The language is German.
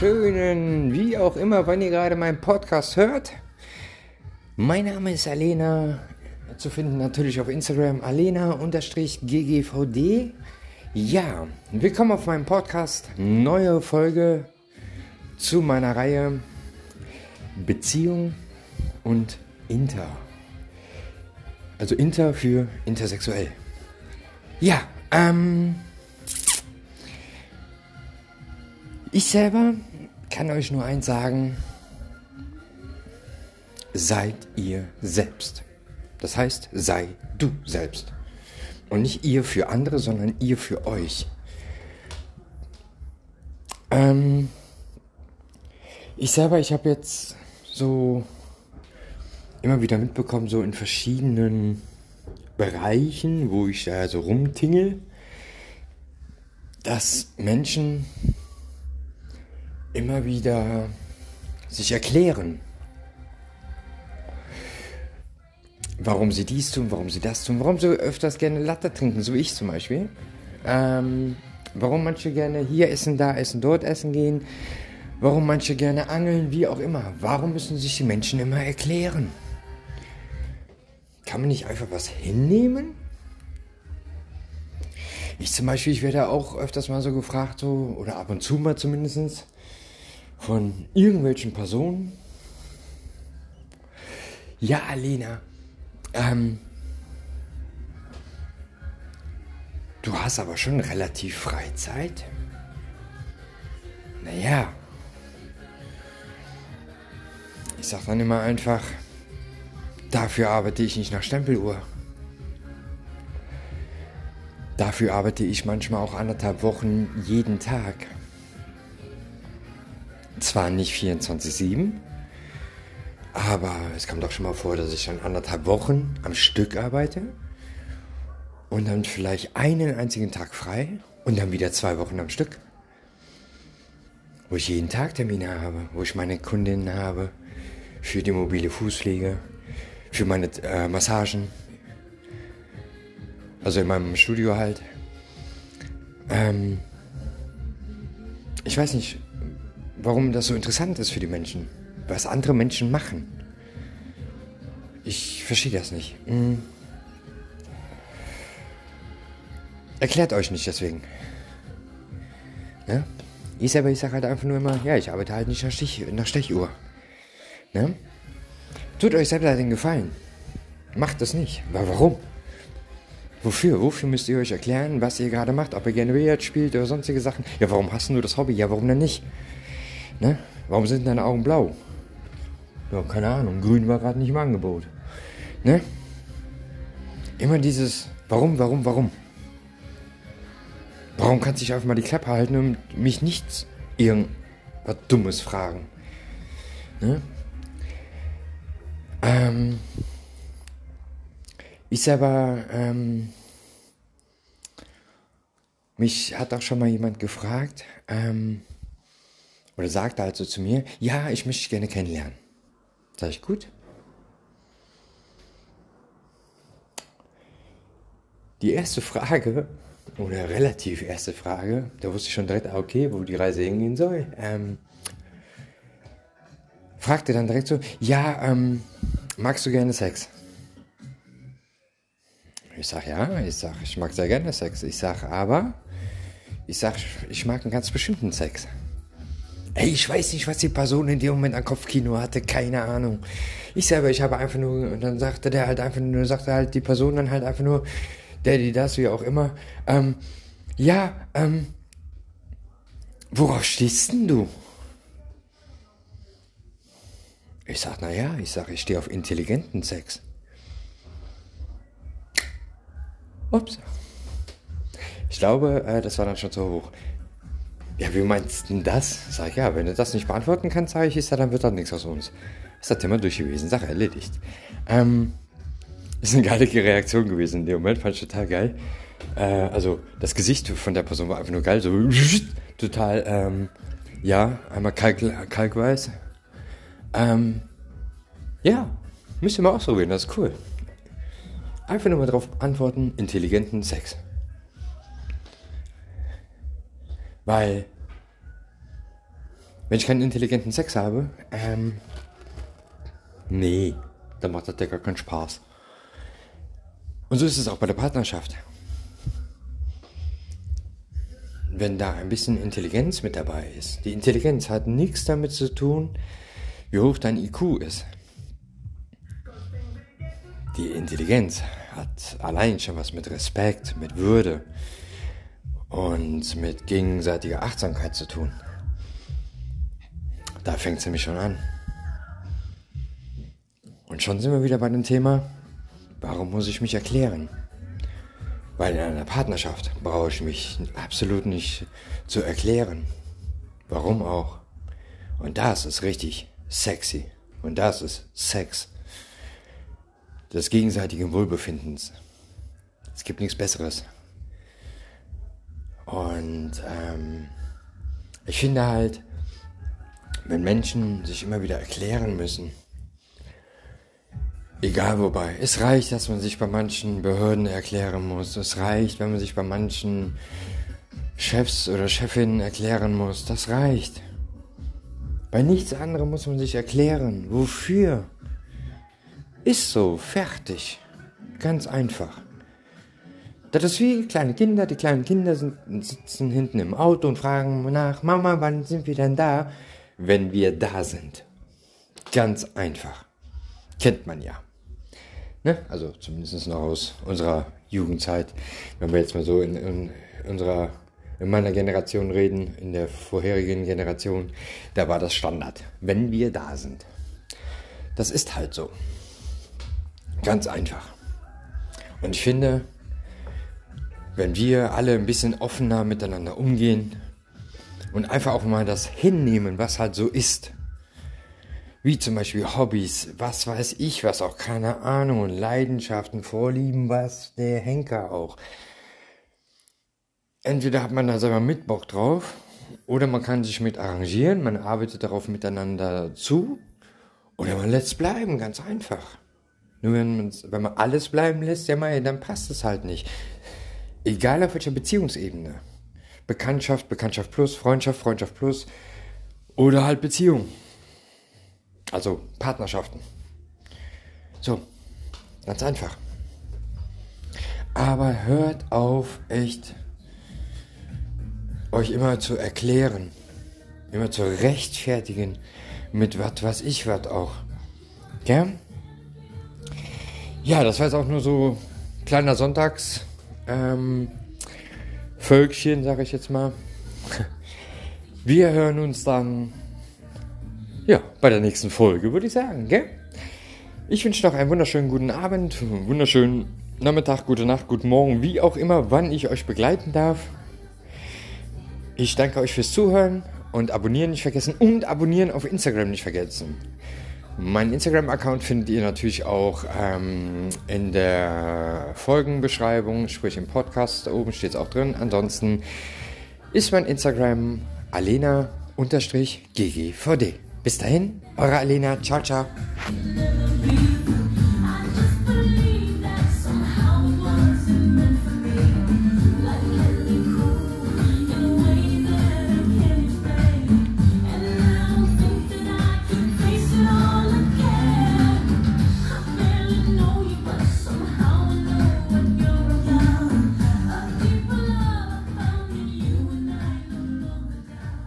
wunderschönen, wie auch immer, wann ihr gerade meinen Podcast hört. Mein Name ist Alena, zu finden natürlich auf Instagram alena-ggvd. Ja, willkommen auf meinem Podcast, neue Folge zu meiner Reihe Beziehung und Inter. Also Inter für intersexuell. Ja, ähm... Ich selber kann euch nur eins sagen, seid ihr selbst. Das heißt, sei du selbst. Und nicht ihr für andere, sondern ihr für euch. Ähm, ich selber, ich habe jetzt so immer wieder mitbekommen, so in verschiedenen Bereichen, wo ich da so rumtingel, dass Menschen immer wieder sich erklären, warum sie dies tun, warum sie das tun, warum sie öfters gerne Latte trinken, so wie ich zum Beispiel. Ähm, warum manche gerne hier essen, da essen, dort essen gehen. Warum manche gerne angeln, wie auch immer. Warum müssen sich die Menschen immer erklären? Kann man nicht einfach was hinnehmen? Ich zum Beispiel, ich werde auch öfters mal so gefragt, so, oder ab und zu mal zumindestens von irgendwelchen Personen. Ja, Alena, ähm, du hast aber schon relativ Freizeit. Naja, ich sag dann immer einfach, dafür arbeite ich nicht nach Stempeluhr. Dafür arbeite ich manchmal auch anderthalb Wochen jeden Tag. Zwar nicht 24-7, aber es kommt auch schon mal vor, dass ich dann anderthalb Wochen am Stück arbeite und dann vielleicht einen einzigen Tag frei und dann wieder zwei Wochen am Stück. Wo ich jeden Tag Termine habe, wo ich meine Kundinnen habe für die mobile Fußpflege, für meine äh, Massagen, also in meinem Studio halt. Ähm, ich weiß nicht, warum das so interessant ist für die Menschen. Was andere Menschen machen. Ich verstehe das nicht. Hm. Erklärt euch nicht deswegen. Ne? Ich selber, ich sage halt einfach nur immer, ja, ich arbeite halt nicht nach, Stich, nach Stechuhr. Ne? Tut euch selber den Gefallen. Macht das nicht. Aber warum? Wofür? Wofür müsst ihr euch erklären, was ihr gerade macht? Ob ihr gerne Billard spielt oder sonstige Sachen? Ja, warum hast du das Hobby? Ja, warum denn nicht? Ne? Warum sind deine Augen blau? Ja, keine Ahnung. Grün war gerade nicht im Angebot. Ne? Immer dieses Warum, warum, warum? Warum kannst du dich einfach mal die Klappe halten und mich nichts irgendwas Dummes fragen? Ne? Ähm, ich selber, ähm, mich hat auch schon mal jemand gefragt, ähm, oder sagte halt so zu mir, ja, ich möchte dich gerne kennenlernen. Sag ich, gut. Die erste Frage, oder relativ erste Frage, da wusste ich schon direkt, ah, okay, wo die Reise hingehen soll. Ähm, fragte dann direkt so, ja, ähm, magst du gerne Sex? Ich sag ja, ich sag, ich mag sehr gerne Sex. Ich sag aber, ich sag, ich mag einen ganz bestimmten Sex. Ey, ich weiß nicht, was die Person in dem Moment an Kopfkino hatte, keine Ahnung. Ich selber, ich habe einfach nur, und dann sagte der halt einfach nur, sagte halt die Person dann halt einfach nur, der, die, das, wie auch immer, ähm, ja, ähm, worauf stehst denn du? Ich sag, na ja, ich sag, ich stehe auf intelligenten Sex. Ups. Ich glaube, äh, das war dann schon zu hoch. Ja, wie meinst du denn das? Sag ich, ja, wenn du das nicht beantworten kannst, sage ich, ist ja, dann wird das nichts aus uns. Ist das Thema durch gewesen, Sache erledigt. Ähm, ist eine geile Reaktion gewesen in dem Moment, fand ich total geil. Äh, also, das Gesicht von der Person war einfach nur geil, so total, ähm, ja, einmal kalk, kalkweiß. Ähm, ja, müsst ihr mal ausprobieren, das ist cool. Einfach nur mal drauf antworten, intelligenten Sex. Weil Wenn ich keinen intelligenten Sex habe, ähm, nee, dann macht das ja gar keinen Spaß. Und so ist es auch bei der Partnerschaft. Wenn da ein bisschen Intelligenz mit dabei ist. Die Intelligenz hat nichts damit zu tun, wie hoch dein IQ ist. Die Intelligenz hat allein schon was mit Respekt, mit Würde und mit gegenseitiger Achtsamkeit zu tun. Da fängt es nämlich schon an. Und schon sind wir wieder bei dem Thema, warum muss ich mich erklären? Weil in einer Partnerschaft brauche ich mich absolut nicht zu erklären. Warum auch? Und das ist richtig sexy. Und das ist Sex. Des gegenseitigen Wohlbefindens. Es gibt nichts Besseres. Und ähm, ich finde halt, wenn Menschen sich immer wieder erklären müssen, egal wobei, es reicht, dass man sich bei manchen Behörden erklären muss. Es reicht, wenn man sich bei manchen Chefs oder Chefinnen erklären muss. Das reicht. Bei nichts anderem muss man sich erklären. Wofür? Ist so, fertig. Ganz einfach. Das ist wie kleine Kinder. Die kleinen Kinder sind, sitzen hinten im Auto und fragen nach, Mama, wann sind wir denn da? Wenn wir da sind. Ganz einfach. Kennt man ja. Ne? Also zumindest noch aus unserer Jugendzeit. Wenn wir jetzt mal so in, in unserer in meiner Generation reden, in der vorherigen Generation, da war das Standard. Wenn wir da sind. Das ist halt so. Ganz einfach. Und ich finde, wenn wir alle ein bisschen offener miteinander umgehen und einfach auch mal das hinnehmen, was halt so ist, wie zum Beispiel Hobbys, was weiß ich, was auch, keine Ahnung, Leidenschaften, Vorlieben, was der Henker auch. Entweder hat man da selber mit Bock drauf, oder man kann sich mit arrangieren, man arbeitet darauf miteinander zu, oder man lässt bleiben, ganz einfach. Nur wenn, wenn man alles bleiben lässt, ja dann passt es halt nicht. Egal auf welcher Beziehungsebene. Bekanntschaft, Bekanntschaft plus, Freundschaft, Freundschaft plus oder halt Beziehung. Also Partnerschaften. So, ganz einfach. Aber hört auf, echt euch immer zu erklären, immer zu rechtfertigen mit was was ich was auch. Gell? Ja, das war jetzt auch nur so kleiner Sonntags ähm, Völkchen, sage ich jetzt mal. Wir hören uns dann ja bei der nächsten Folge, würde ich sagen, gell? Ich wünsche noch einen wunderschönen guten Abend, wunderschönen Nachmittag, gute Nacht, guten Morgen, wie auch immer, wann ich euch begleiten darf. Ich danke euch fürs Zuhören und abonnieren nicht vergessen und abonnieren auf Instagram nicht vergessen. Mein Instagram-Account findet ihr natürlich auch ähm, in der Folgenbeschreibung, sprich im Podcast. Da oben steht es auch drin. Ansonsten ist mein Instagram alena-ggvd. Bis dahin, eure Alena. Ciao, ciao.